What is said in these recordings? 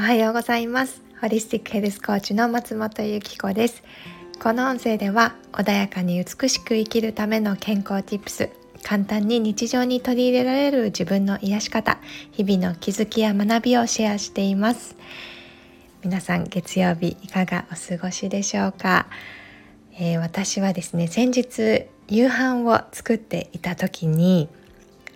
おはようございます。ホリスティックヘルスコーチの松本由紀子です。この音声では穏やかに美しく生きるための健康 Tips 簡単に日常に取り入れられる自分の癒し方日々の気づきや学びをシェアしています。皆さん月曜日いかがお過ごしでしょうか、えー、私はですね先日夕飯を作っていた時に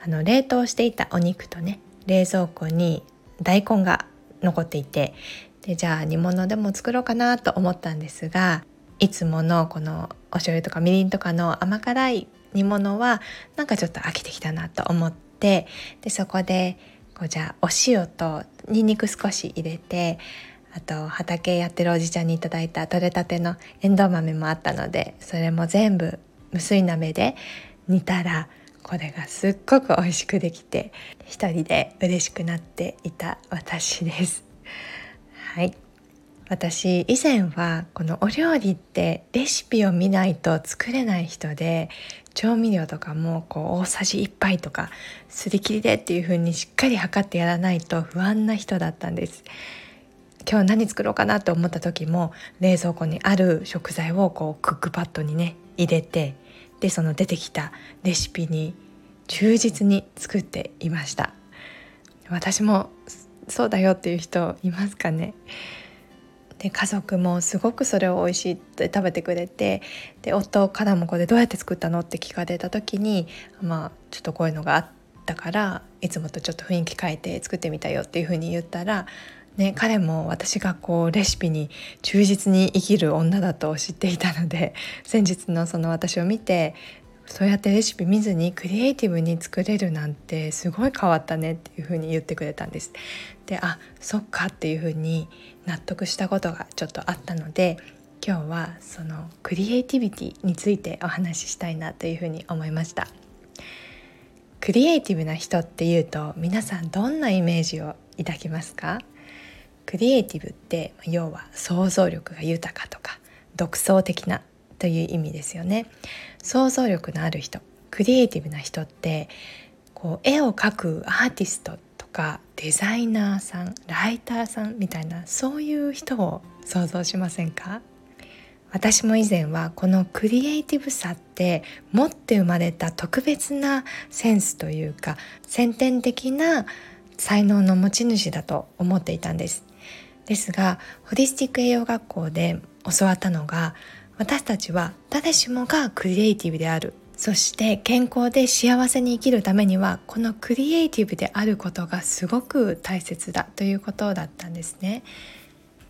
あの冷凍していたお肉とね冷蔵庫に大根が残っていてでじゃあ煮物でも作ろうかなと思ったんですがいつものこのお醤油とかみりんとかの甘辛い煮物はなんかちょっと飽きてきたなと思ってでそこでこうじゃあお塩とにんにく少し入れてあと畑やってるおじちゃんにいただいた取れたてのエンドウ豆もあったのでそれも全部無水鍋で煮たらこれがすっごく美味しくできて一人で嬉しくなっていた私です。はい。私以前はこのお料理ってレシピを見ないと作れない人で調味料とかもこう大さじ1杯とかすり切りでっていう風にしっかり測ってやらないと不安な人だったんです。今日何作ろうかなと思った時も冷蔵庫にある食材をこうクックパッドにね入れてでその出てきたレシピに忠実に作っていました。私もそうだよっていう人いますかね。で家族もすごくそれを美味しいって食べてくれてで夫からもこれどうやって作ったのって聞かれた時にまあちょっとこういうのがあったからいつもとちょっと雰囲気変えて作ってみたよっていうふうに言ったらね、彼も私がこうレシピに忠実に生きる女だと知っていたので 先日のその私を見てそうやってレシピ見ずにクリエイティブに作れるなんてすごい変わったねっていうふうに言ってくれたんです。であそっかっていうふうに納得したことがちょっとあったので今日はそのクリエイティビティについてお話ししたいなというふうに思いました。クリエイティブな人っていうと皆さんどんなイメージを抱きますか？クリエイティブって要は想像力が豊かとか独創的なという意味ですよね。想像力のある人クリエイティブな人ってこう絵を描くアーティストとかデザイナーさんライターさんみたいなそういう人を想像しませんか？私も以前はこのクリエイティブさって持って生まれた特別なセンスというか先天的な才能の持ち主だと思っていたんです。ですがホリスティック栄養学校で教わったのが私たちは誰しもがクリエイティブである。そして健康で幸せに生きるためにはこのクリエイティブであることがすごく大切だということだったんですね。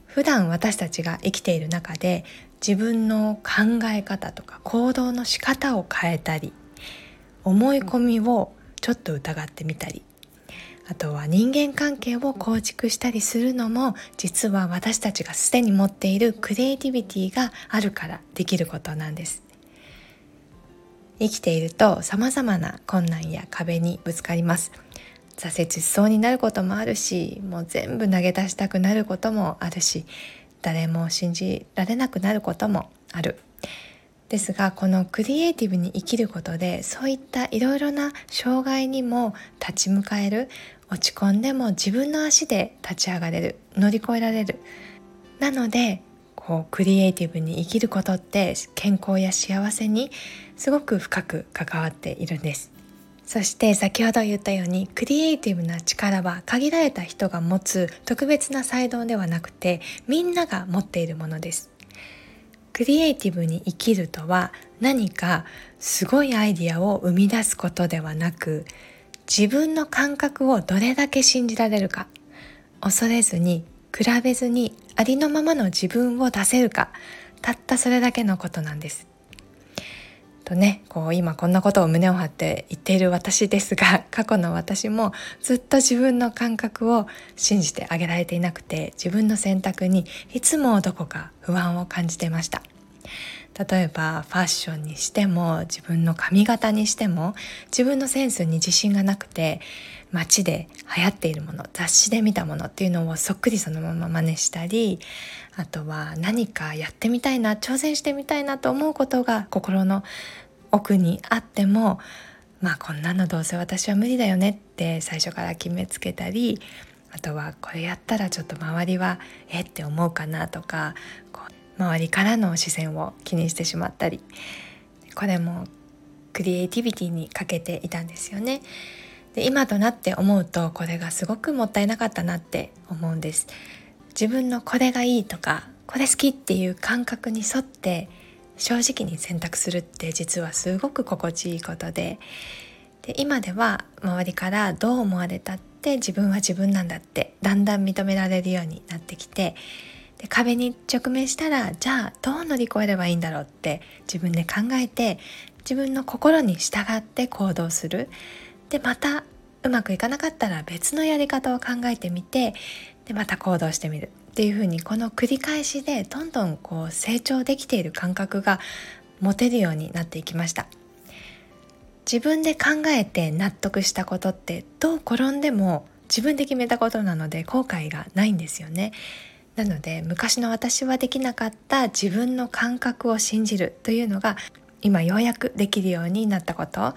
普段私たちが生きている中で自分の考え方とか行動の仕方を変えたり思い込みをちょっと疑ってみたりあとは人間関係を構築したりするのも実は私たちがすでに持っているクリエイティビティがあるからできることなんです。生きていると様々な困難や壁にぶつかります。挫折しそうになることもあるしもう全部投げ出したくなることもあるし誰も信じられなくなることもある。ですがこのクリエイティブに生きることでそういったいろいろな障害にも立ち向かえる落ち込んでも自分の足で立ち上がれる乗り越えられる。なのでこうクリエイティブに生きることって健康や幸せにすごく深く関わっているんです。そして先ほど言ったようにクリエイティブな力は限られた人が持つ特別な才能ではなくてみんなが持っているものです。クリエイティブに生きるとは何かすごいアイディアを生み出すことではなく自分の感覚をどれだけ信じられるか恐れずに比べずにありのままの自分を出せるかたったそれだけのことなんです。とねこう今こんなことを胸を張って言っている私ですが 過去の私もずっと自分の感覚を信じてあげられていなくて自分の選択にいつもどこか不安を感じてました。例えばファッションにしても自分の髪型にしても自分のセンスに自信がなくて街で流行っているもの雑誌で見たものっていうのをそっくりそのまま真似したりあとは何かやってみたいな挑戦してみたいなと思うことが心の奥にあってもまあこんなのどうせ私は無理だよねって最初から決めつけたりあとはこれやったらちょっと周りはえって思うかなとかこう周りからの視線を気にしてしまったりこれもクリエイティビティにかけていたんですよね。で今となって思うとこれがすごくもったいなかったなって思うんです自分のこれがいいとかこれ好きっていう感覚に沿って正直に選択するって実はすごく心地いいことでで今では周りからどう思われたって自分は自分なんだってだんだん認められるようになってきてで壁に直面したらじゃあどう乗り越えればいいんだろうって自分で考えて自分の心に従って行動する。でまたうまくいかなかったら別のやり方を考えてみてでまた行動してみる。っていうふうにこの繰り返しでどんどんこう成長できている感覚が持てるようになっていきました。自分で考えて納得したことってどう転んでも自分で決めたことなので後悔がないんですよね。なので昔の私はできなかった自分の感覚を信じるというのが今ようやくできるようになったこと。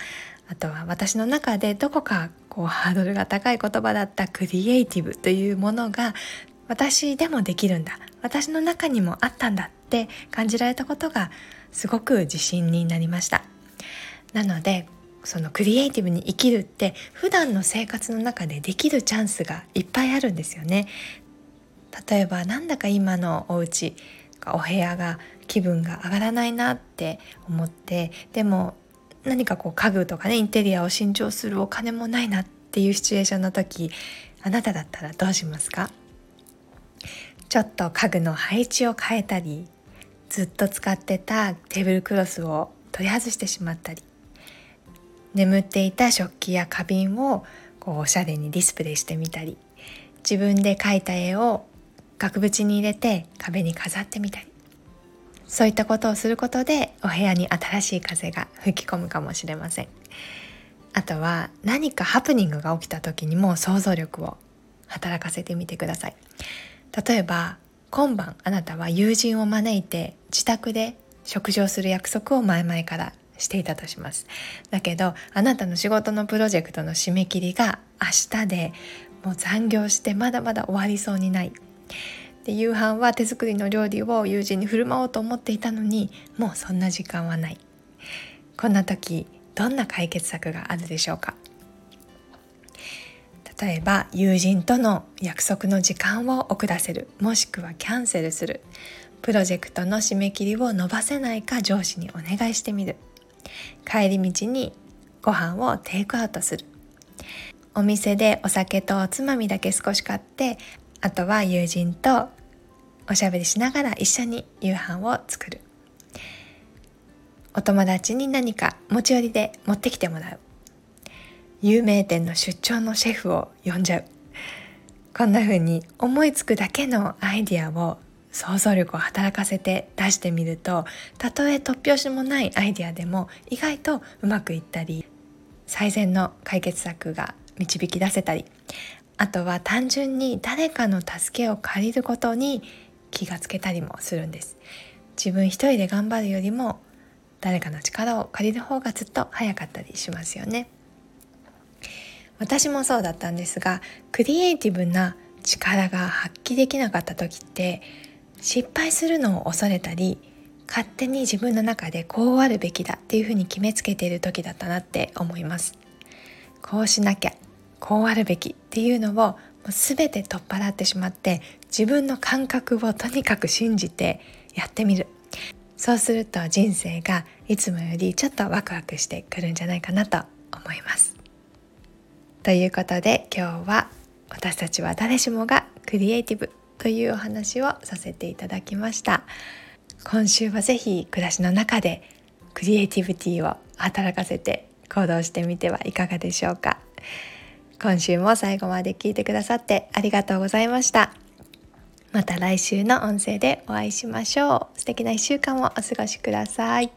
あとは私の中でどこかこうハードルが高い言葉だったクリエイティブというものが私でもできるんだ。私の中にもあったんだって感じられたことがすごく自信になりました。なのでそのクリエイティブに生きるって普段の生活の中でできるチャンスがいっぱいあるんですよね。例えばなんだか今のお家お部屋が気分が上がらないなって思ってでも何かこう家具とかねインテリアを新調するお金もないなっていうシチュエーションの時あなただったらどうしますか？ちょっと家具の配置を変えたりずっと使ってたテーブルクロスを取り外してしまったり眠っていた食器や花瓶をこうおしゃれにディスプレイしてみたり自分で描いた絵を額縁に入れて壁に飾ってみたり。そういったことをすることでお部屋に新しい風が吹き込むかもしれません。あとは何かハプニングが起きた時にも想像力を働かせてみてください。例えば今晩あなたは友人を招いて自宅で食事をする約束を前々からしていたとします。だけどあなたの仕事のプロジェクトの締め切りが明日でもう残業してまだまだ終わりそうにない。で夕飯は手作りの料理を友人に振る舞おうと思っていたのにもうそんな時間はない。こんな時どんな解決策があるでしょうか？例えば友人との約束の時間を遅らせるもしくはキャンセルする。プロジェクトの締め切りを伸ばせないか上司にお願いしてみる。帰り道にご飯をテイクアウトする。お店でお酒とおつまみだけ少し買ってあとは友人とおしゃべりしながら一緒に夕飯を作る。お友達に何か持ち寄りで持ってきてもらう。有名店の出張のシェフを呼んじゃう。こんな風に思いつくだけのアイディアを想像力を働かせて出してみるとたとえ突拍子もないアイディアでも意外とうまくいったり最善の解決策が導き出せたり。あとは単純に誰かの助けを借りることに気がつけたりもするんです。自分一人で頑張るよりも誰かの力を借りる方がずっと早かったりしますよね。私もそうだったんですがクリエイティブな力が発揮できなかった時って失敗するのを恐れたり勝手に自分の中でこうあるべきだっていうふうに決めつけている時だったなって思います。こうしなきゃこうあるべきっていうのをもう全て取っ払ってしまって自分の感覚をとにかく信じてやってみる。そうすると人生がいつもよりちょっとワクワクしてくるんじゃないかなと思います。ということで今日は私たちは誰しもがクリエイティブというお話をさせていただきました。今週はぜひ暮らしの中でクリエイティビティを働かせて行動してみてはいかがでしょうか。今週も最後まで聞いてくださってありがとうございました。また来週の音声でお会いしましょう。素敵な一週間をお過ごしください。